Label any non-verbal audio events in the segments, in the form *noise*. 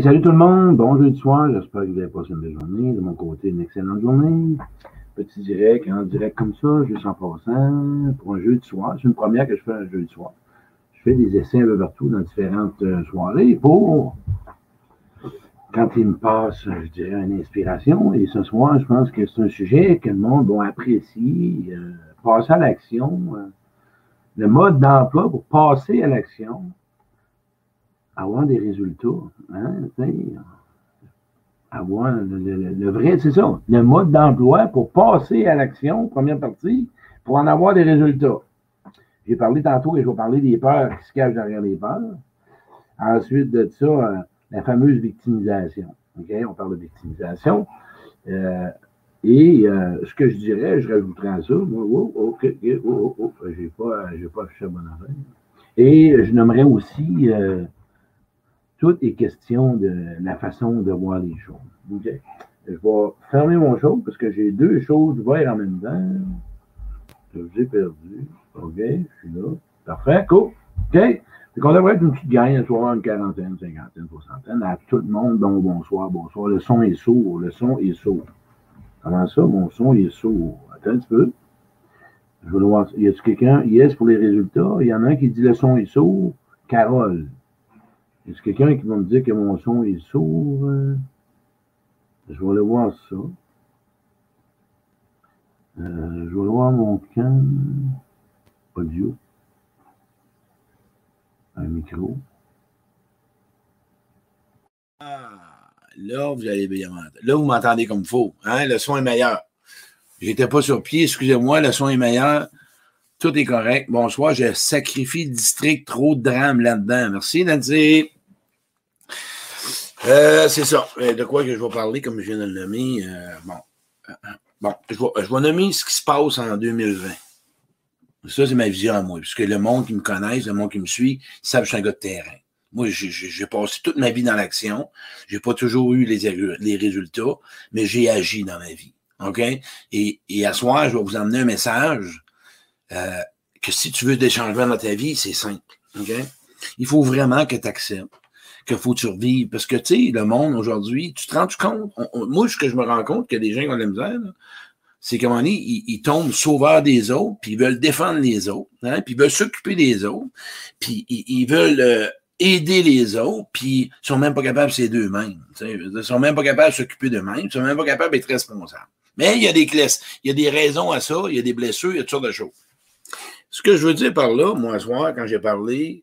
Salut tout le monde. Bon jeudi soir. J'espère que vous avez passé une belle journée. De mon côté, une excellente journée. Petit direct, en direct comme ça, juste en passant, pour un jeudi soir. C'est une première que je fais un jeudi soir. Je fais des essais un peu partout dans différentes euh, soirées pour, quand il me passe, je dirais, une inspiration. Et ce soir, je pense que c'est un sujet que le monde va apprécier. Euh, passer à l'action. Euh, le mode d'emploi pour passer à l'action avoir des résultats. Hein, avoir le, vrai, c'est ça, le mode d'emploi pour passer à l'action, première partie, pour en avoir des résultats. J'ai parlé tantôt et je vais parler des peurs qui se cachent derrière les peurs. Ensuite de ça, euh, la fameuse victimisation. OK? On parle de victimisation. Euh, et euh, ce que je dirais, je rajouterais à ça, oh, oh, oh, oh, j'ai pas, j'ai pas affiché la bonne affaire. Et je nommerais aussi tout est question de la façon de voir les choses. Je vais fermer mon show parce que j'ai deux choses ouvertes en même temps. Je vous ai perdu. OK, je suis là. Parfait, cool. OK? C'est qu'on devrait être une petite gang, soit une quarantaine, cinquantaine, soixantaine. À tout le monde, donc bonsoir, bonsoir. Le son est sourd, le son est sourd. Comment ça, mon son est sourd? Attends un petit peu. Je veux voir. Y a-t-il quelqu'un? Yes, pour les résultats. Il y en a un qui dit le son est sourd. Carole. Est-ce quelqu'un qui va me dire que mon son est sourd? Hein? Je vais aller voir ça. Euh, je vais aller voir mon cam audio. Un micro. Ah, là, vous allez bien Là, vous m'entendez comme il faut. Hein? Le son est meilleur. J'étais pas sur pied, excusez-moi, le son est meilleur. Tout est correct. Bonsoir, je sacrifie le district, trop de drame là-dedans. Merci, Nancy. Euh, c'est ça. Euh, de quoi je vais parler, comme je viens de le nommer. Euh, bon. bon, je vais, nommer ce qui se passe en 2020. Ça, c'est ma vision à moi. Puisque le monde qui me connaît, le monde qui me suit, savent que je suis un gars de terrain. Moi, j'ai passé toute ma vie dans l'action. J'ai pas toujours eu les, les résultats, mais j'ai agi dans ma vie. OK? Et, et à soir, je vais vous emmener un message que si tu veux des changements dans ta vie, c'est simple. Il faut vraiment que tu acceptes qu'il faut survivre. Parce que, tu sais, le monde aujourd'hui, tu te rends compte? moi, ce que je me rends compte que des gens qui ont de la misère, c'est un moment donné, ils, tombent sauveurs des autres, puis ils veulent défendre les autres, hein, puis ils veulent s'occuper des autres, puis ils, veulent euh, aider les autres, puis ils sont même pas capables, c'est d'eux-mêmes. Ils sont même pas capables de s'occuper d'eux-mêmes, ils sont même pas capables d'être responsables. Mais il y a des classes, il y a des raisons à ça, il y a des blessures, il y a toutes sortes de choses. Ce que je veux dire par là, moi, ce soir, quand j'ai parlé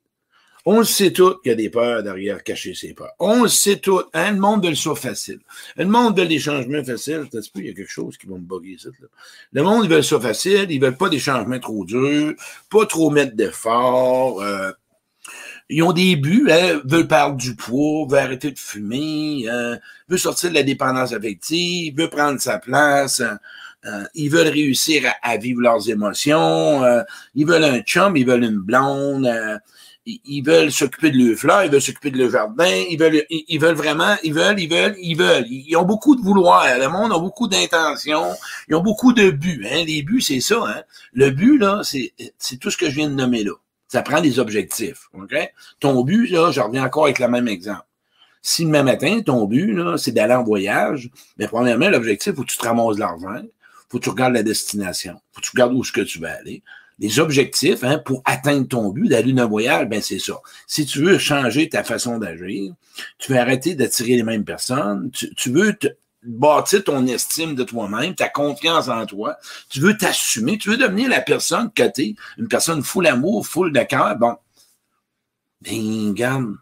on le sait tout qu'il y a des peurs derrière cacher ses peurs. On le sait tout. Hein? Le monde de le soit facile. Le monde de des changements faciles. Il y a quelque chose qui va me bugger ici. Là. Le monde, ils veulent ça facile. Ils veulent pas des changements trop durs, pas trop mettre d'efforts. Euh, ils ont des buts, hein, veulent perdre du poids, veulent arrêter de fumer, euh, veulent sortir de la dépendance affective, veulent prendre sa place. Euh, ils veulent réussir à, vivre leurs émotions. Euh, ils veulent un chum, ils veulent une blonde ils veulent s'occuper de leurs fleurs, ils veulent s'occuper de leur jardin, ils veulent, ils veulent vraiment, ils veulent, ils veulent, ils veulent. Ils ont beaucoup de vouloir. Le monde a beaucoup d'intentions. Ils ont beaucoup de buts. Hein. Les buts, c'est ça. Hein. Le but, là, c'est, tout ce que je viens de nommer là. Ça prend des objectifs. Ton but, là, je reviens encore avec le même exemple. Si demain matin, ton but, c'est d'aller en voyage, mais premièrement, l'objectif, faut que tu te ramasses l'argent, faut que tu regardes la destination, faut que tu regardes où est-ce que tu vas aller les objectifs hein, pour atteindre ton but d'aller d'un voyage, ben c'est ça. Si tu veux changer ta façon d'agir, tu veux arrêter d'attirer les mêmes personnes, tu, veux bâtir ton estime de toi-même, ta confiance en toi, tu veux t'assumer, tu veux devenir la personne que tu es, une personne full amour, full de cœur, bon. Ben, regarde,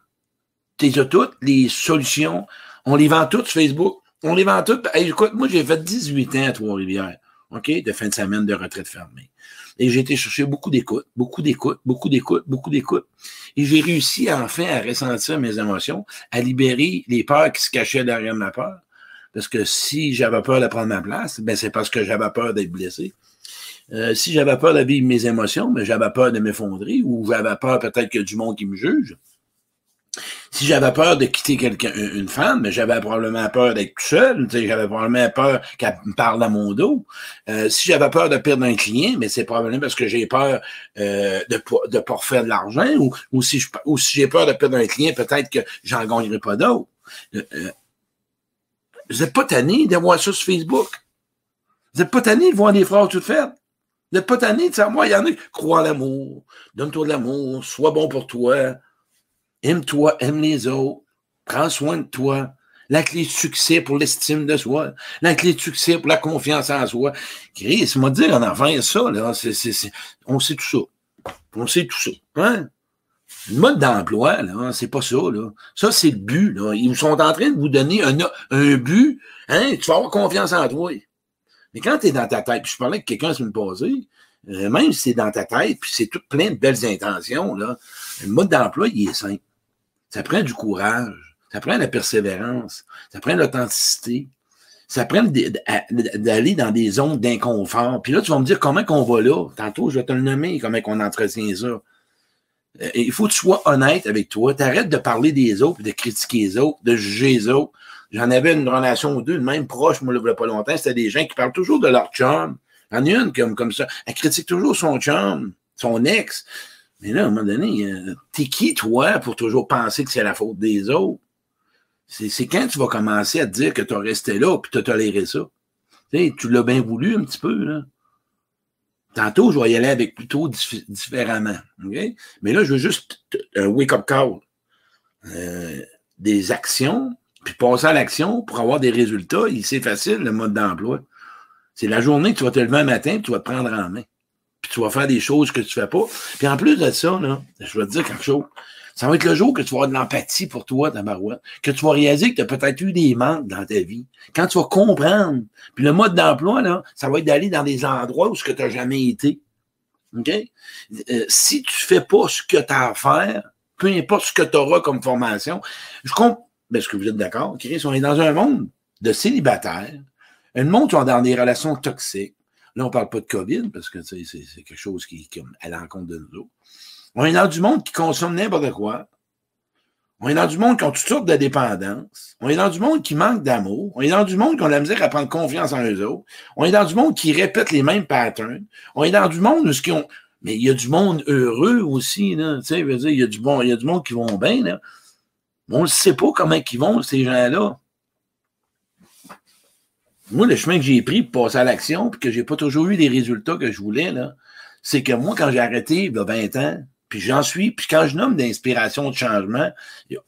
tu as toutes, les solutions, on les vend toutes sur Facebook, on les vend toutes. écoute, moi, j'ai fait 18 ans à Trois-Rivières, OK, de fin de semaine de retraite fermée. Et j'ai été chercher beaucoup d'écoute, beaucoup d'écoute, beaucoup d'écoute, beaucoup d'écoute. Et j'ai réussi enfin à ressentir mes émotions, à libérer les peurs qui se cachaient derrière ma peur. Parce que si j'avais peur de prendre ma place, ben c'est parce que j'avais peur d'être blessé. Euh, si j'avais peur de vivre mes émotions, ben, j'avais peur de m'effondrer ou j'avais peur peut-être que du monde qui me juge. Si j'avais peur de quitter une femme, j'avais probablement peur d'être tout seul. J'avais probablement peur qu'elle me parle à mon dos. Euh, si j'avais peur de perdre un client, mais c'est probablement parce que j'ai peur euh, de ne pas refaire de l'argent ou, ou si j'ai peur de perdre un client, peut-être que j'en gagnerai pas d'autres. Euh, vous n'êtes pas tanné de voir ça sur Facebook? Vous n'êtes pas tanné de voir des phrases toutes faites? Vous n'êtes pas tanné de savoir, il y en a qui croient en l'amour, donne-toi de l'amour, sois bon pour toi, aime-toi, aime les autres, prends soin de toi. La clé de succès pour l'estime de soi, la clé de succès pour la confiance en soi. Chris, m'a dit en avant ça, là, on sait tout ça. On sait tout ça. Hein? Le mode d'emploi, là, c'est pas ça, là. Ça, c'est le but, là. Ils sont en train de vous donner un, un but, hein, tu vas avoir confiance en toi. Mais quand tu es dans ta tête, puis je parlais avec quelqu'un la me passée, euh, même si c'est dans ta tête, puis c'est tout plein de belles intentions, là, le mode d'emploi, il est simple. Ça prend du courage, ça prend de la persévérance, ça prend de l'authenticité, ça prend d'aller dans des zones d'inconfort. Puis là, tu vas me dire comment qu'on va là? Tantôt, je vais te le nommer, comment qu'on entretient ça. Euh, il faut que tu sois honnête avec toi. T'arrêtes de parler des autres, de critiquer les autres, de juger les autres. J'en avais une relation ou deux, même proche, moi, il pas longtemps. C'était des gens qui parlent toujours de leur chum. Il y en a une comme, comme ça. Elle critique toujours son chum, son ex. Mais là, à un moment donné, euh, t'es qui, toi, pour toujours penser que c'est la faute des autres? C'est quand tu vas commencer à te dire que tu as resté là puis tu as toléré ça? Tu, l'as bien voulu un petit peu, là. Tantôt, je vais y aller avec plutôt différemment. Mais là, je veux juste un wake-up call. Euh, des actions, puis passer à l'action pour avoir des résultats. C'est facile, le mode d'emploi. C'est la journée que tu vas te lever un matin et tu vas te prendre en main. Tu vas faire des choses que tu fais pas. Puis en plus de ça, là, je vais te dire quelque chose. Ça va être le jour que tu vas avoir de l'empathie pour toi, ta barouette, que tu vas réaliser que tu as peut-être eu des manques dans ta vie. Quand tu vas comprendre, puis le mode d'emploi, là, ça va être d'aller dans des endroits où ce que tu n'as jamais été. OK? Euh, si tu fais pas ce que tu as à faire, peu importe ce que tu auras comme formation, je comprends. Est-ce que vous êtes d'accord? Chris, on est dans un monde de célibataires, un monde qui sont dans des relations toxiques. Là, on ne parle pas de COVID parce que c'est quelque chose qui est à l'encontre de nous autres. On est dans du monde qui consomme n'importe quoi. On est dans du monde qui ont toutes sortes de dépendances. On est dans du monde qui manque d'amour. On est dans du monde qui ont la misère à prendre confiance en eux autres. On est dans du monde qui répète les mêmes patterns. On est dans du monde où ce ont. Mais il y a du monde heureux aussi, là. Tu sais, il y a du bon, il y a du monde qui vont bien, là. on ne sait pas comment ils vont, ces gens-là. Moi, le chemin que j'ai pris pour passer à l'action, puis que j'ai pas toujours eu les résultats que je voulais, là, c'est que moi, quand j'ai arrêté, il y a 20 ans, puis j'en suis, puis quand je nomme d'inspiration de changement,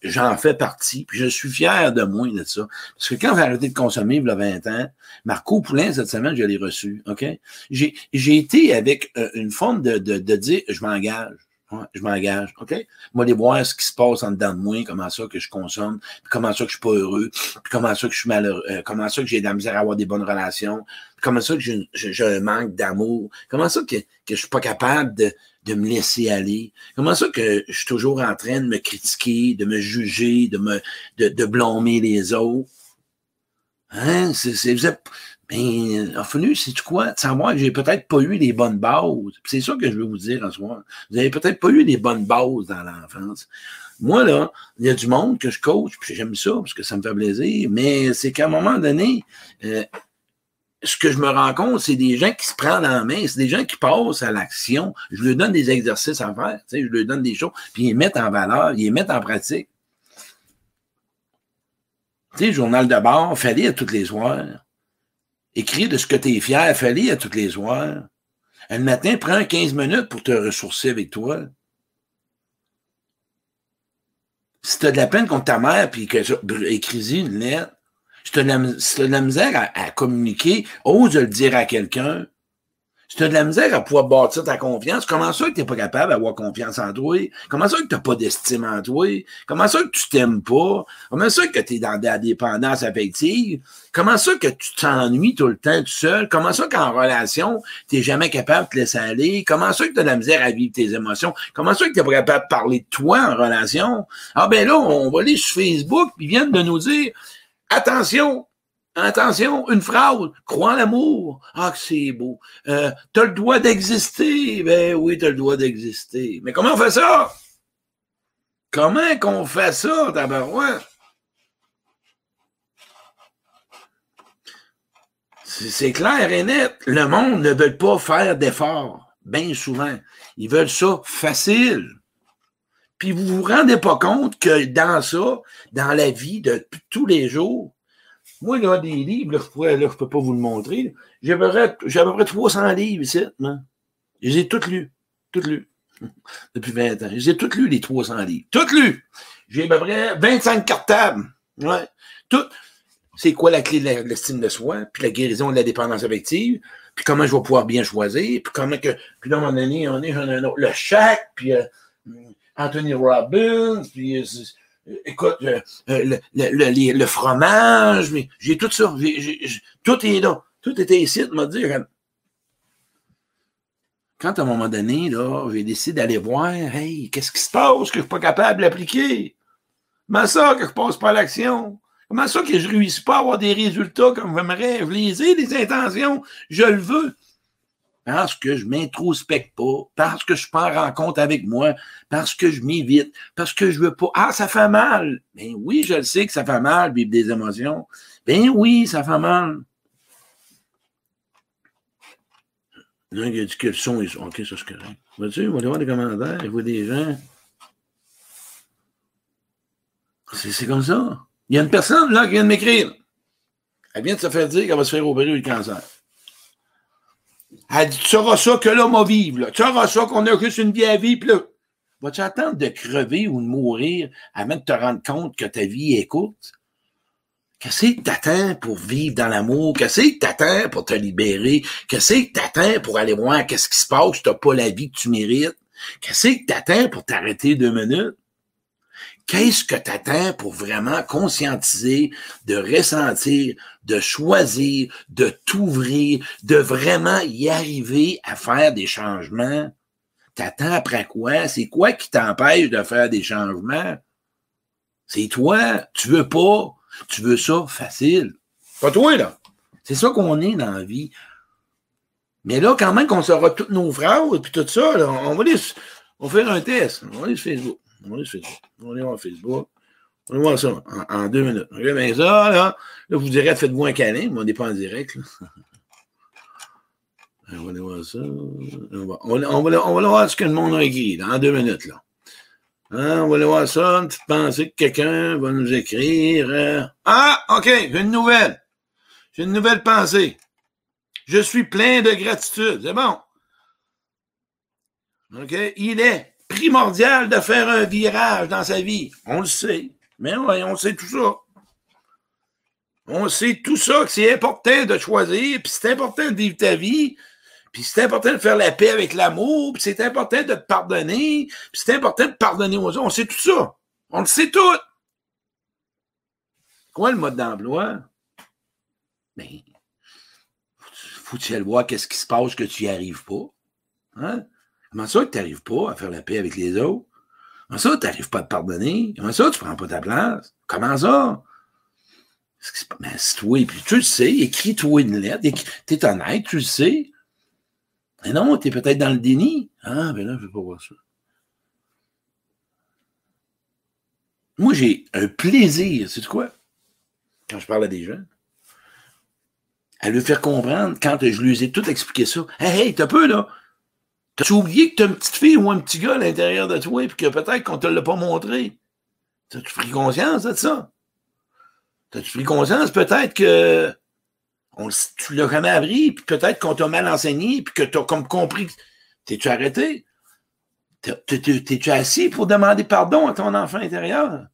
j'en fais partie, puis je suis fier de moi de ça. Parce que quand j'ai arrêté de consommer il y a 20 ans, Marco Poulain, cette semaine, je l'ai reçu, OK? J'ai été avec euh, une forme de, de, de dire, je m'engage. Je m'engage, OK? Moi, aller voir ce qui se passe en dedans de moi, comment ça que je consomme, comment ça que je suis pas heureux, puis comment ça que je suis malheureux, euh, comment ça que j'ai de la misère à avoir des bonnes relations, comment ça que j'ai un manque d'amour, comment ça que, que je suis pas capable de, de me laisser aller? Comment ça que je suis toujours en train de me critiquer, de me juger, de me de, de blâmer les autres? Hein? C'est, vous êtes, ben, enfin, c'est quoi? De savoir que j'ai peut-être pas eu les bonnes bases. C'est ça que je veux vous dire en soi. Vous avez peut-être pas eu les bonnes bases dans l'enfance. Moi, là, il y a du monde que je coach, puis j'aime ça, parce que ça me fait plaisir, mais c'est qu'à un moment donné, euh, ce que je me rends compte, c'est des gens qui se prennent en main, c'est des gens qui passent à l'action. Je leur donne des exercices à faire, je leur donne des choses, puis ils les mettent en valeur, ils les mettent en pratique. Tu sais, journal de bord, fallait à toutes les soirs. Écris de ce que tu es fier, fallait à toutes les soirs. Le matin, prends 15 minutes pour te ressourcer avec toi. Si tu as de la peine contre ta mère, puis que écris-y une lettre, si tu as, de la misère à, communiquer, ose le dire à quelqu'un. Si tu as de la misère à pouvoir bâtir ta confiance, comment ça que tu n'es pas capable d'avoir confiance en toi? Comment ça que tu n'as pas d'estime en toi? Comment ça que tu t'aimes pas? Comment ça que tu es dans la dépendance affective? Comment ça que tu t'ennuies tout le temps tout seul? Comment ça qu'en relation, tu n'es jamais capable de te laisser aller? Comment ça que tu as de la misère à vivre tes émotions? Comment ça que tu n'es pas capable de parler de toi en relation? Ah ben là, on va aller sur Facebook, ils viennent de nous dire Attention, attention, une phrase, crois l'amour. Ah, c'est beau. Euh, t'as le droit d'exister. Ben oui, t'as le droit d'exister. Mais comment on fait ça? Comment qu'on fait ça, tabarouette? C'est clair et net. Le monde ne veut pas faire d'efforts, bien souvent. Ils veulent ça facile. Puis vous vous rendez pas compte que dans ça, dans la vie de tous les jours, moi, là, des livres, là, je peux pas vous le montrer. J'ai à, peu près 300 livres ici. Je les ai tous lus. Toutes lus. *laughs* Depuis 20 ans. Je les ai tous lus, les 300 livres. Toutes lus. J'ai à peu près 25 cartables. Ouais. Tout. C'est quoi la clé de l'estime de soi, puis la guérison de la dépendance affective, puis comment je vais pouvoir bien choisir, puis comment que. Puis là, à un moment donné, j'en ai un autre. Le chac, puis euh, Anthony Robbins, puis. Euh, écoute, euh, le, le, le, fromage, mais j'ai tout ça. tout est là. Tout était ici, de me dire. Quand à un moment donné, là, j'ai décidé d'aller voir, hey, qu'est-ce qui se passe que je ne suis pas capable d'appliquer? Comment ça que je passe pas à l'action? Comment ça que je ne réussis pas à avoir des résultats comme j'aimerais? Je les les intentions, je le veux parce que je m'introspecte pas, parce que je suis pas en rencontre avec moi, parce que je m'évite, parce que je veux pas. Ah, ça fait mal. Ben oui, je le sais que ça fait mal, vivre des émotions. Ben oui, ça fait mal. Il y en a dit que le son est. OK, ça c'est correct. Vois-tu, on va voir des commentaires, il voit des gens. C'est comme ça. Il y a une personne là qui vient de m'écrire. Elle vient de se faire dire qu'elle va se faire opérer du cancer. Elle dit, tu sauras ça que l'homme va vivre, là. Tu sauras ça qu'on a juste une vie à vivre, là. Vas-tu attendre de crever ou de mourir avant de te rendre compte que ta vie est courte? Qu'est-ce que t'attends pour vivre dans l'amour? Qu'est-ce que t'attends pour te libérer? Qu'est-ce que t'attends pour aller voir qu'est-ce qui se passe? T'as pas la vie que tu mérites? Qu'est-ce que t'attends pour t'arrêter deux minutes? Qu'est-ce que t'attends pour vraiment conscientiser, de ressentir, de choisir, de t'ouvrir, de vraiment y arriver à faire des changements? T'attends après quoi? C'est quoi qui t'empêche de faire des changements? C'est toi. Tu veux pas. Tu veux ça facile. Pas toi, là. C'est ça qu'on est dans la vie. Mais là, quand même qu'on saura toutes nos phrases et tout ça, on va aller, on va faire un test. On va aller sur Facebook. On va aller sur Facebook. On va aller voir Facebook. On va voir ça en, deux minutes. Regardez ça, là. Là, vous direz, faites-vous un câlin, mais on n'est pas en direct. Là. *laughs* On va aller voir ça. On va, on, va, on, va, on va, voir ce que le monde a écrit là, en deux minutes. Là. Hein, on va aller voir ça. Une petite pensée que quelqu'un va nous écrire. Euh. Ah, OK, j'ai une nouvelle. J'ai une nouvelle pensée. Je suis plein de gratitude. C'est bon. OK? Il est primordial de faire un virage dans sa vie. On le sait. Mais oui, on sait tout ça. On sait tout ça, que c'est important de choisir, puis c'est important de vivre ta vie, puis c'est important de faire la paix avec l'amour, puis c'est important de te pardonner, puis c'est important de pardonner aux autres. On sait tout ça. On le sait tout. Quoi le mode d'emploi? Ben, faut-tu aller voir qu'est-ce qui se passe que tu n'y arrives pas? Hein? Comment ça tu n'arrives pas à faire la paix avec les autres? Comment ça, tu n'arrives pas à te pardonner? Comment ça, tu ne prends pas ta place? Comment ça? Mais toi, puis tu le sais, écris-toi une lettre, tu es honnête, tu le sais. Mais non, tu es peut-être dans le déni. Ah, ben là, je ne veux pas voir ça. Moi, j'ai un plaisir, c'est quoi? Quand je parle à des gens, à lui faire comprendre, quand je lui ai tout expliqué ça, hey, hey, t'as peu, là, T'as-tu oublié que t'as une petite fille ou un petit gars à l'intérieur de toi et que peut-être qu'on te l'a pas montré? T'as-tu pris conscience de ça? T'as-tu pris conscience peut-être que on, tu l'as jamais appris, puis peut-être qu'on t'a mal enseigné, puis que t'as comme compris. T'es-tu arrêté? T'es-tu assis pour demander pardon à ton enfant intérieur?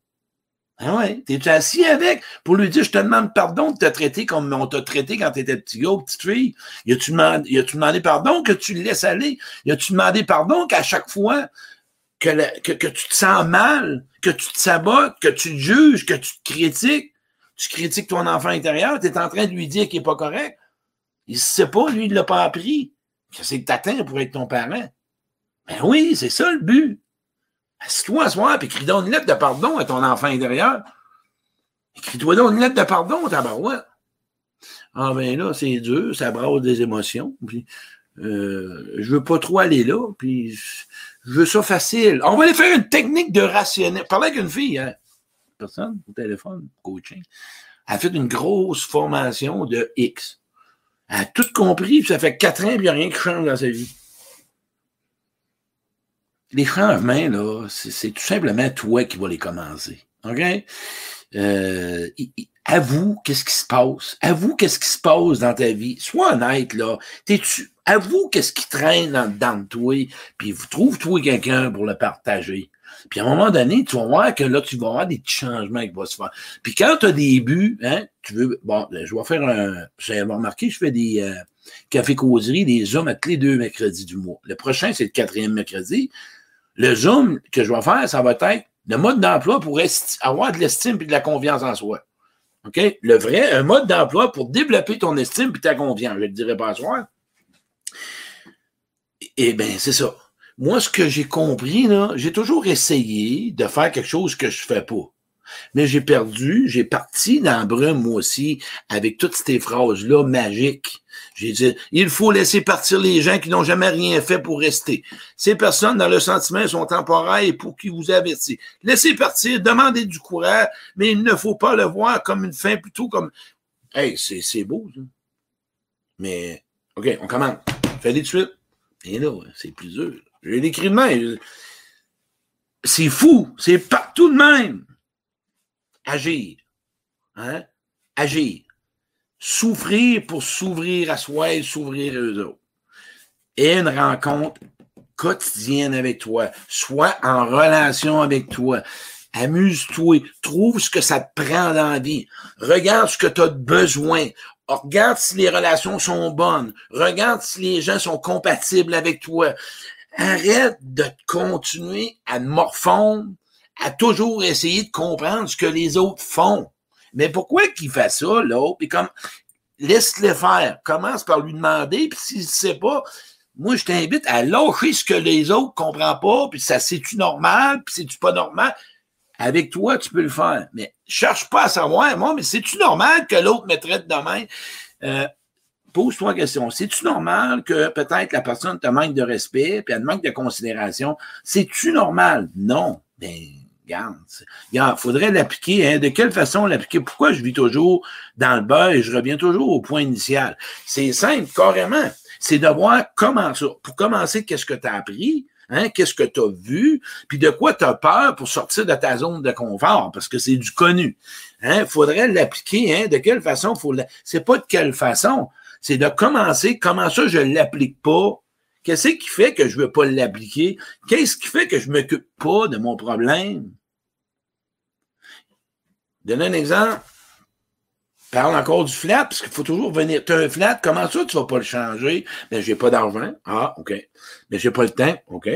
Ah ouais, t'es assis avec? Pour lui dire je te demande pardon de te traiter comme on t'a traité quand t'étais petit gars ou petite fille. Y a-tu demandé, pardon que tu le laisses aller? Y a-tu demandé pardon qu'à chaque fois que, tu te sens mal, que tu te sabotes, que tu te juges, que tu te critiques, tu critiques ton enfant intérieur, tu es en train de lui dire qu'il n'est pas correct? Il ne sait pas, lui, il ne l'a pas appris. Qu'est-ce que t'atteins pour être ton parent? Ben oui, c'est ça le but. Assis-toi à soir et écris donc une lettre de pardon à ton enfant intérieur. Écris-toi donc une lettre de pardon, tabarouette. Ah ben là, c'est dur, ça brasse des émotions. Puis, euh, je veux pas trop aller là, puis je veux ça facile. On va aller faire une technique de rationnel. Parler avec une fille, hein? personne au téléphone, coaching. Elle a fait une grosse formation de X. Elle a tout compris, puis ça fait quatre ans, puis il n'y a rien qui change dans sa vie. Les changements, là, c'est tout simplement toi qui vas les commencer. OK? Euh, avoue qu'est-ce qui se passe. Avoue qu'est-ce qui se passe dans ta vie. Sois honnête, là. T'es-tu, avoue qu'est-ce qui traîne dans, dedans de toi, puis trouve-toi quelqu'un pour le partager. Puis à un moment donné, tu vas voir que là, tu vas avoir des petits changements qui vont se faire. Puis quand tu as des buts, hein, tu veux. Bon, je vais faire un. Vous remarqué, je fais des euh, cafés-causeries, des hommes à tous les deux mercredis du mois. Le prochain, c'est le quatrième mercredi. Le Zoom que je vais faire, ça va être le mode d'emploi pour avoir de l'estime et de la confiance en soi. OK? Le vrai, un mode d'emploi pour développer ton estime et ta confiance. Je ne le dirai pas à soi. Eh bien, c'est ça. Moi, ce que j'ai compris, j'ai toujours essayé de faire quelque chose que je fais pas. Mais j'ai perdu, j'ai parti dans le brume, moi aussi, avec toutes ces phrases-là magiques. J'ai dit, il faut laisser partir les gens qui n'ont jamais rien fait pour rester. Ces personnes, dans le sentiment, sont temporaires et pour qui vous avertit. Laissez partir, demandez du courage, mais il ne faut pas le voir comme une fin, plutôt comme, hey, c'est beau, ça. Mais, OK, on commence. Fais-le de suite. Et là, c'est plus dur. J'ai écrit de même. C'est fou. C'est partout de même. Agir. Hein? Agir. Souffrir pour s'ouvrir à soi et s'ouvrir aux autres. Et une rencontre quotidienne avec toi. Sois en relation avec toi. Amuse-toi. Trouve ce que ça te prend dans la vie. Regarde ce que tu as besoin. Regarde si les relations sont bonnes. Regarde si les gens sont compatibles avec toi. Arrête de continuer à morfondre, à toujours essayer de comprendre ce que les autres font. Mais pourquoi qu'il fait ça, l'autre? Puis comme, laisse-le faire. Commence par lui demander, puis s'il ne sait pas, moi, je t'invite à lâcher ce que les autres ne comprennent pas, puis ça, c'est-tu normal, puis c'est-tu pas normal? Avec toi, tu peux le faire. Mais cherche pas à savoir, moi, mais c'est-tu normal que l'autre me traite de même? Euh, pose-toi la question. C'est-tu normal que peut-être la personne te manque de respect, puis elle te manque de considération? C'est-tu normal? Non. Ben, Il faudrait l'appliquer. Hein. De quelle façon l'appliquer? Pourquoi je vis toujours dans le bas et je reviens toujours au point initial? C'est simple, carrément. C'est de voir comment ça. Pour commencer, qu'est-ce que tu as appris? Hein? Qu'est-ce que tu as vu? Puis de quoi tu as peur pour sortir de ta zone de confort? Parce que c'est du connu. Il hein? faudrait l'appliquer. Hein? De quelle façon? Faut C'est pas de quelle façon c'est de commencer, comment ça je l'applique pas? Qu'est-ce qui fait que je ne veux pas l'appliquer? Qu'est-ce qui fait que je ne m'occupe pas de mon problème? Donne un exemple. Parle encore du flat, parce qu'il faut toujours venir. Tu un flat, comment ça tu ne vas pas le changer? Mais ben, j'ai pas d'argent. Ah, OK. Mais j'ai pas le temps. OK.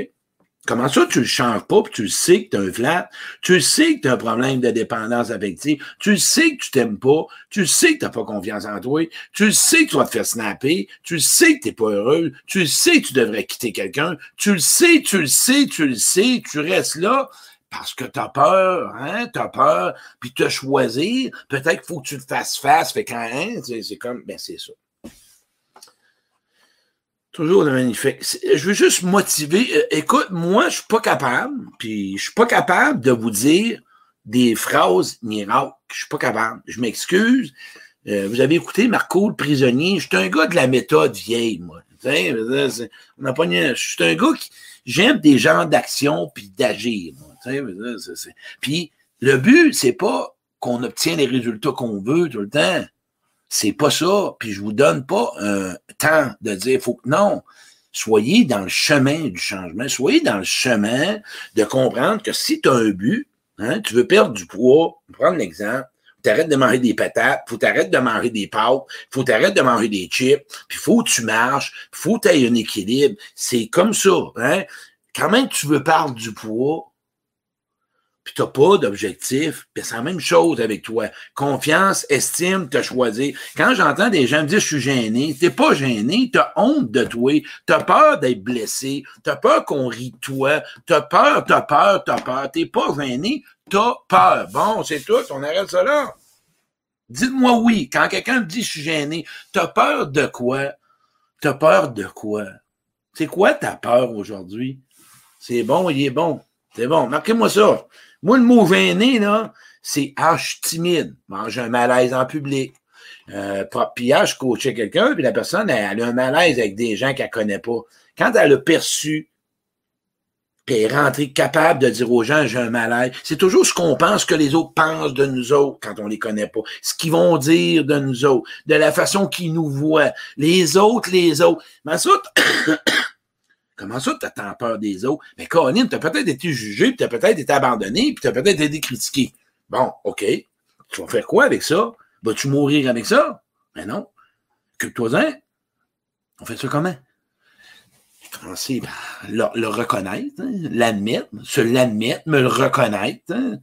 Comment ça, tu le changes pas, puis tu le sais que tu un flat, tu le sais que tu as un problème de dépendance affective, tu le sais que tu t'aimes pas, tu le sais que tu n'as pas confiance en toi, tu le sais que tu vas te faire snapper, tu le sais que tu n'es pas heureux, tu le sais que tu devrais quitter quelqu'un, tu le sais, tu le sais, tu le sais, tu restes là parce que tu as peur, hein, tu as peur, puis te choisir, peut-être qu'il faut que tu te fasses face, fait quand, hein, c'est comme, ben c'est ça. Toujours de magnifique. Je veux juste motiver. Euh, écoute, moi, je suis pas capable, puis je suis pas capable de vous dire des phrases miracles. Je suis pas capable. Je m'excuse. Euh, vous avez écouté Marco le prisonnier? Je suis un gars de la méthode vieille, moi. On a pas Je suis un gars qui j'aime des gens d'action puis d'agir. Puis le but, c'est pas qu'on obtient les résultats qu'on veut tout le temps. C'est pas ça. Puis je vous donne pas un temps de dire, faut que non. Soyez dans le chemin du changement. Soyez dans le chemin de comprendre que si tu as un but, hein, tu veux perdre du poids, prendre l'exemple, t'arrêtes de manger des patates, faut t'arrêter de manger des pâtes, faut t'arrêter de manger des chips, puis faut que tu marches, faut que tu aies un équilibre. C'est comme ça. Hein? Quand même tu veux perdre du poids, puis tu n'as pas d'objectif, puis c'est la même chose avec toi. Confiance, estime, te choisir. Quand j'entends des gens me dire je suis gêné, tu n'es pas gêné, tu as honte de toi, tu as peur d'être blessé, tu as peur qu'on rit de toi, tu as peur, tu as peur, tu as peur, tu n'es pas gêné, tu as peur. Bon, c'est tout, on arrête ça là. Dites-moi oui, quand quelqu'un me dit je suis gêné, tu as peur de quoi? Tu as peur de quoi? C'est quoi ta peur aujourd'hui? C'est bon, il est bon. C'est bon, marquez-moi ça. Moi, le mot gêné, là, c'est H timide, manger un malaise en public. Euh, puis H coachait quelqu'un, puis la personne, elle, a un malaise avec des gens qu'elle ne connaît pas. Quand elle a perçu, puis rentrer capable de dire aux gens, j'ai un malaise. C'est toujours ce qu'on pense que les autres pensent de nous autres quand on les connaît pas. Ce qu'ils vont dire de nous autres, de la façon qu'ils nous voient. Les autres, les autres. Mais ça, Comment ça, tu as peur des autres? Mais Corinne, tu as peut-être été jugé, puis tu as peut-être été abandonné, puis tu as peut-être été critiqué. Bon, OK. Tu vas faire quoi avec ça? Vas-tu mourir avec ça? Mais non. Que toi-en. On fait ça comment? Commencer par le, reconnaître, hein, l'admettre, se l'admettre, me le reconnaître. Hein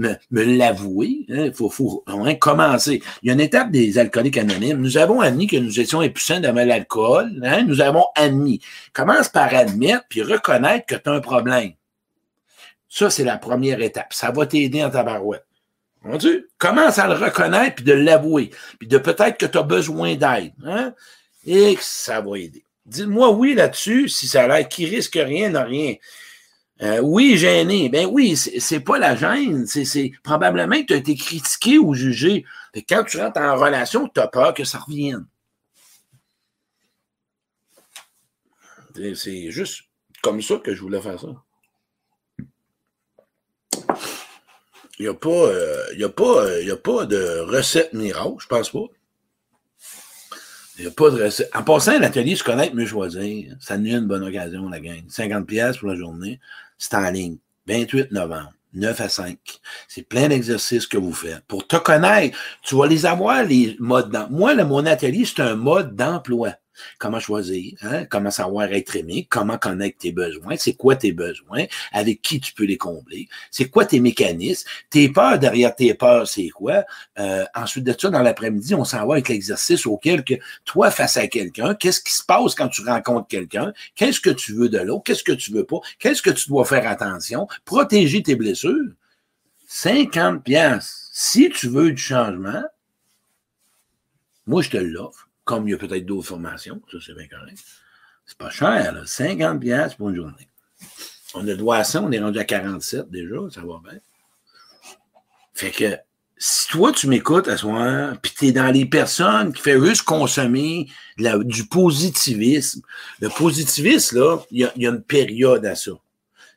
me, l'avouer. Il hein, faut, commencer. Il y a une étape des alcooliques anonymes. Nous avons admis que nous étions impuissants devant l'alcool. Hein? Nous avons admis. Commence par admettre puis reconnaître que tu as un problème. Ça, c'est la première étape. Ça va t'aider en ta barouette. Commence à le reconnaître puis de l'avouer. Puis de peut-être que tu as besoin d'aide. Hein? Et que ça va aider. Dis-moi oui là-dessus, si ça a l'air qui risque rien, n'a rien. Euh, oui, gêné. Ben oui, c'est pas la gêne. C'est probablement que tu as été critiqué ou jugé. Quand tu rentres en relation, tu as peur que ça revienne. C'est juste comme ça que je voulais faire ça. Il n'y a, pas, euh, a, pas, de recette miracle, je pense pas. Il n'y a pas de recette. En passant, l'atelier Se connaître, mieux choisir, ça nous une bonne occasion, la gang. 50$ pour la journée c'est en ligne. 28 novembre. 9 à 5. C'est plein d'exercices que vous faites. Pour te connaître, tu vas les avoir, les modes d'emploi. Moi, le, mon atelier, c'est un mode d'emploi comment choisir, hein? comment savoir être aimé, comment connaître tes besoins, c'est quoi tes besoins, avec qui tu peux les combler, c'est quoi tes mécanismes, tes peurs derrière tes peurs, c'est quoi. Euh, ensuite de ça, dans l'après-midi, on s'en va avec l'exercice auquel que toi, face à quelqu'un, qu'est-ce qui se passe quand tu rencontres quelqu'un, qu'est-ce que tu veux de l'autre, qu'est-ce que tu veux pas, qu'est-ce que tu dois faire attention, protéger tes blessures. 50 pièces. Si tu veux du changement, moi, je te l'offre comme il y a peut-être d'autres formations, ça c'est bien correct. C'est pas cher, là. 50 pièces pour une journée. On a droit à ça, on est rendu à 47 déjà, ça va bien. Fait que si toi tu m'écoutes à soir, puis tu es dans les personnes qui font juste consommer du positivisme, le positivisme, là, il y, y, a une période à ça.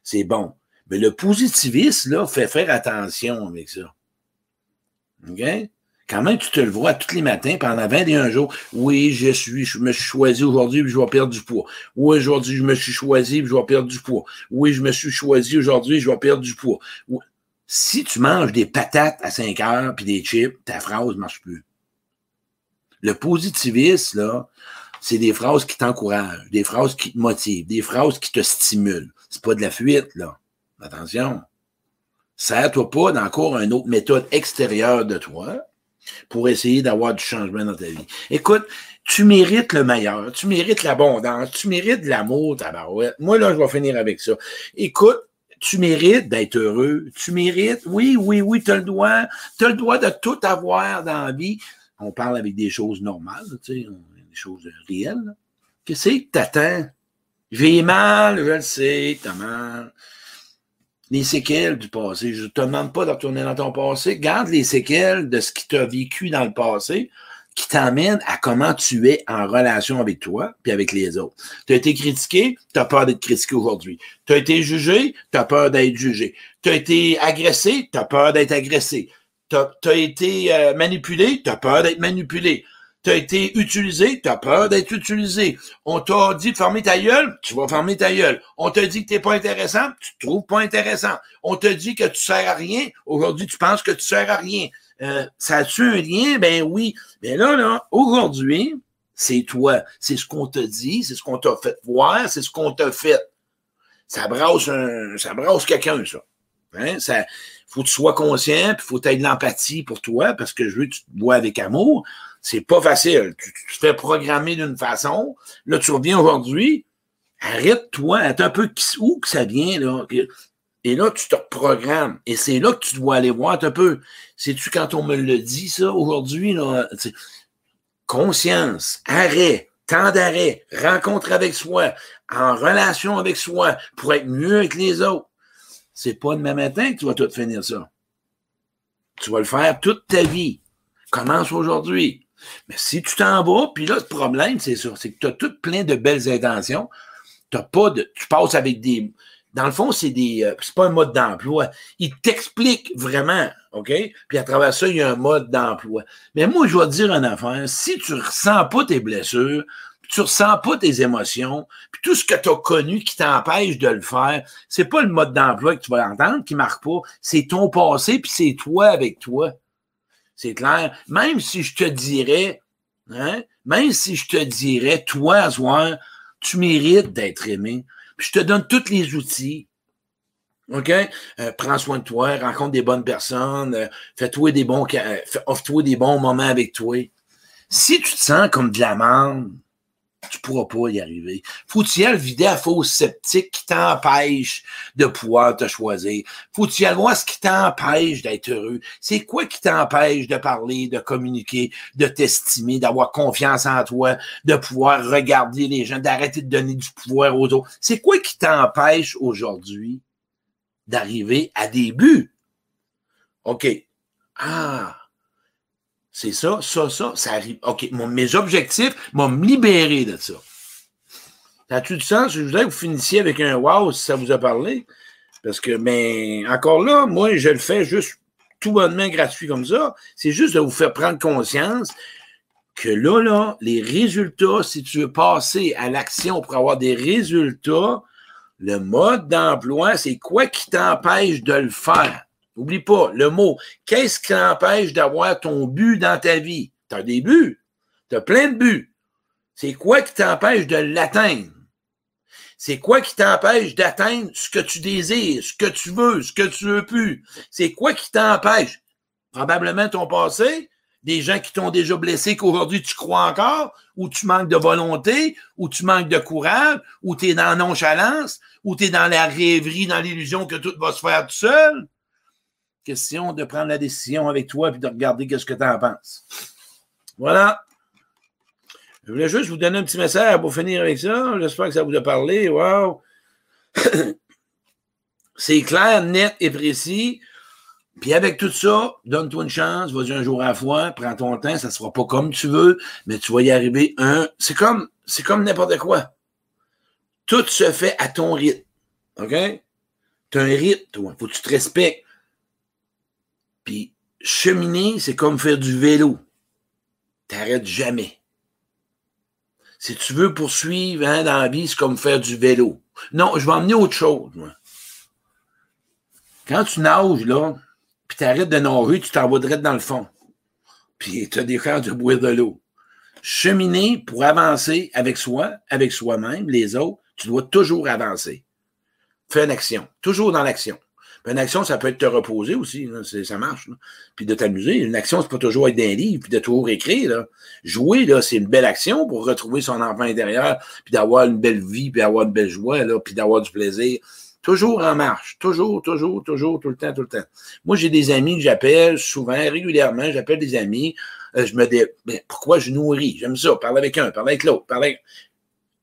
C'est bon. Mais le positivisme, là, fait faire attention avec ça. OK? Quand même, tu te le vois tous les matins pendant 21 jours. Oui, je suis, je me suis choisi aujourd'hui et je vais perdre du poids. Oui, aujourd'hui, je me suis choisi et je vais perdre du poids. Oui, je me suis choisi aujourd'hui je vais perdre du poids. Si tu manges des patates à 5 heures puis des chips, ta phrase ne marche plus. Le positivisme, là, c'est des phrases qui t'encouragent, des phrases qui te motivent, des phrases qui te stimulent. C'est pas de la fuite, là. Attention. Sers-toi pas d'encore une autre méthode extérieure de toi pour essayer d'avoir du changement dans ta vie. Écoute, tu mérites le meilleur, tu mérites l'abondance, tu mérites l'amour, ta barouette. Moi, là, je vais finir avec ça. Écoute, tu mérites d'être heureux, tu mérites, oui, oui, oui, tu as le droit, tu as le droit de tout avoir dans la vie. On parle avec des choses normales, tu sais, des choses réelles. Qu'est-ce que t'attends? J'ai mal, je le sais, t'as mal les séquelles du passé. Je ne te demande pas de retourner dans ton passé. Garde les séquelles de ce qui t'a vécu dans le passé qui t'amène à comment tu es en relation avec toi puis avec les autres. Tu as été critiqué, tu as peur d'être critiqué aujourd'hui. Tu as été jugé, tu as peur d'être jugé. Tu as été agressé, tu as peur d'être agressé. Tu as, été euh, manipulé, tu as peur d'être manipulé tu as été utilisé, tu as peur d'être utilisé. On t'a dit de fermer ta gueule, tu vas fermer ta gueule. On t'a dit que tu n'es pas intéressant, tu te trouves pas intéressant. On t'a dit que tu sers à rien, aujourd'hui tu penses que tu sers à rien. Euh, ça a-tu un lien? Ben oui. Mais là, là, aujourd'hui, c'est toi. C'est ce qu'on t'a dit, c'est ce qu'on t'a fait voir, c'est ce qu'on t'a fait. Ça brasse un, ça brasse quelqu'un, ça. Hein? Ça, faut que tu sois conscient, puis faut que tu aies de l'empathie pour toi, parce que je veux que tu te bois avec amour. C'est pas facile. Tu, te fais programmer d'une façon. Là, tu reviens aujourd'hui. Arrête-toi. un peu où que ça vient, là. Et là, tu te reprogrammes. Et c'est là que tu dois aller voir un peu. Sais-tu quand on me le dit, ça, aujourd'hui? Conscience, arrêt, temps d'arrêt, rencontre avec soi, en relation avec soi, pour être mieux avec les autres. C'est pas demain matin que tu vas tout finir ça. Tu vas le faire toute ta vie. Commence aujourd'hui. Mais si tu t'en vas, puis là, le problème, c'est ça, c'est que tu as tout plein de belles intentions. As pas de, tu passes avec des, Dans le fond, c'est des. Euh, c'est pas un mode d'emploi. Il t'explique vraiment, OK? Puis à travers ça, il y a un mode d'emploi. Mais moi, je vais te dire une affaire. Si tu ressens pas tes blessures, tu ressens pas tes émotions, puis tout ce que tu as connu qui t'empêche de le faire, c'est pas le mode d'emploi que tu vas entendre qui marque pas, c'est ton passé, puis c'est toi avec toi. C'est clair. Même si je te dirais, hein, même si je te dirais, toi, soir, tu mérites d'être aimé, puis je te donne tous les outils, OK? Euh, prends soin de toi, rencontre des bonnes personnes, euh, fais-toi des bons, euh, offre-toi des bons moments avec toi. Si tu te sens comme de la merde, tu pourras pas y arriver. Faut-tu y aller vider à faux sceptique qui t'empêche de pouvoir te choisir? Faut-tu y aller voir ce qui t'empêche d'être heureux? C'est quoi qui t'empêche de parler, de communiquer, de t'estimer, d'avoir confiance en toi, de pouvoir regarder les gens, d'arrêter de donner du pouvoir aux autres? C'est quoi qui t'empêche aujourd'hui d'arriver à des buts? OK. Ah, c'est ça, ça, ça, ça arrive. OK, mes objectifs m'ont libéré de ça. Ça a-tu du sens? Je voudrais que vous finissiez avec un wow si ça vous a parlé. Parce que, mais encore là, moi, je le fais juste tout bonnement gratuit comme ça. C'est juste de vous faire prendre conscience que là, là, les résultats, si tu veux passer à l'action pour avoir des résultats, le mode d'emploi, c'est quoi qui t'empêche de le faire? N'oublie pas le mot. Qu'est-ce qui t'empêche d'avoir ton but dans ta vie? Tu as des buts. Tu as plein de buts. C'est quoi qui t'empêche de l'atteindre? C'est quoi qui t'empêche d'atteindre ce que tu désires, ce que tu veux, ce que tu veux plus? C'est quoi qui t'empêche? Probablement ton passé, des gens qui t'ont déjà blessé qu'aujourd'hui tu crois encore, ou tu manques de volonté, ou tu manques de courage, ou tu es dans la nonchalance, ou tu es dans la rêverie, dans l'illusion que tout va se faire tout seul question de prendre la décision avec toi et de regarder qu'est-ce que tu en penses. Voilà. Je voulais juste vous donner un petit message pour finir avec ça. J'espère que ça vous a parlé. Wow! *coughs* C'est clair, net et précis. Puis avec tout ça, donne-toi une chance, vas-y un jour à la fois, prends ton temps, ça ne sera pas comme tu veux, mais tu vas y arriver un. C'est comme, comme n'importe quoi. Tout se fait à ton rythme. OK? Tu as un rythme, toi. Faut que tu te respectes. Puis cheminer, c'est comme faire du vélo. T'arrêtes jamais. Si tu veux poursuivre hein, dans la vie, c'est comme faire du vélo. Non, je vais emmener autre chose, moi. Quand tu nages, là, puis t'arrêtes de nager, tu t'en vas dans le fond. Puis tu as des chances de boire de l'eau. Cheminer pour avancer avec soi, avec soi-même, les autres, tu dois toujours avancer. Fais une action. Toujours dans l'action. Une action, ça peut être te reposer aussi, ça marche. Puis de t'amuser. Une action, c'est pas toujours être d'un livre, puis de toujours écrire. Là. Jouer, là, c'est une belle action pour retrouver son enfant intérieur, puis d'avoir une belle vie, puis d'avoir une belle joie, là, puis d'avoir du plaisir. Toujours en marche. Toujours, toujours, toujours, tout le temps, tout le temps. Moi, j'ai des amis que j'appelle souvent, régulièrement, j'appelle des amis. Euh, je me dis, ben, pourquoi je nourris? J'aime ça. Parler avec un, parler avec l'autre, parler avec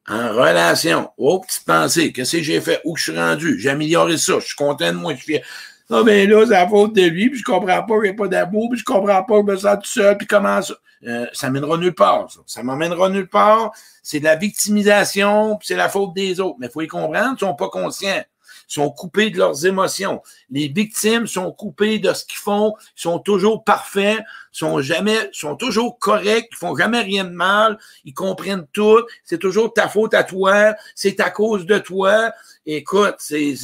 en relation. Oh, petite pensée, qu'est-ce que j'ai fait? Où je suis rendu? J'ai amélioré ça, je suis content de moi, je suis Non, mais là, c'est la faute de lui, puis je comprends pas qu'il n'y a pas d'amour, puis je comprends pas je me sens tout seul, puis comment ça? Euh, ça mènera nulle part, ça. Ça m'emmènera nulle part. C'est de la victimisation, puis c'est la faute des autres. Mais il faut y comprendre, ils sont pas conscients sont coupés de leurs émotions. Les victimes sont coupées de ce qu'ils font, sont toujours parfaits, sont jamais, sont toujours corrects, ils font jamais rien de mal, ils comprennent tout, c'est toujours ta faute à toi, c'est à cause de toi. Écoute, c'est,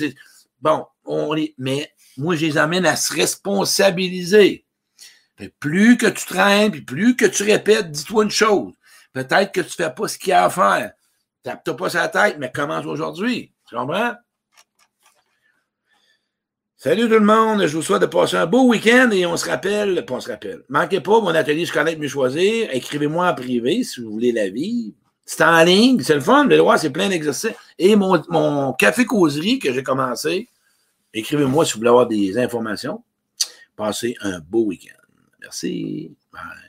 bon, on les, mais moi, je les amène à se responsabiliser. plus que tu traînes, puis plus que tu répètes, dis-toi une chose. Peut-être que tu fais pas ce qu'il y a à faire. N'as pas sa tête, mais commence aujourd'hui. Tu comprends? Salut tout le monde, je vous souhaite de passer un beau week-end et on se rappelle, on se rappelle. Manquez pas mon atelier Je connais mieux choisir. Écrivez-moi en privé si vous voulez la vie. C'est en ligne, c'est le fun, le droit, c'est plein d'exercices. Et mon, mon café causerie que j'ai commencé, écrivez-moi si vous voulez avoir des informations. Passez un beau week-end. Merci. Bye.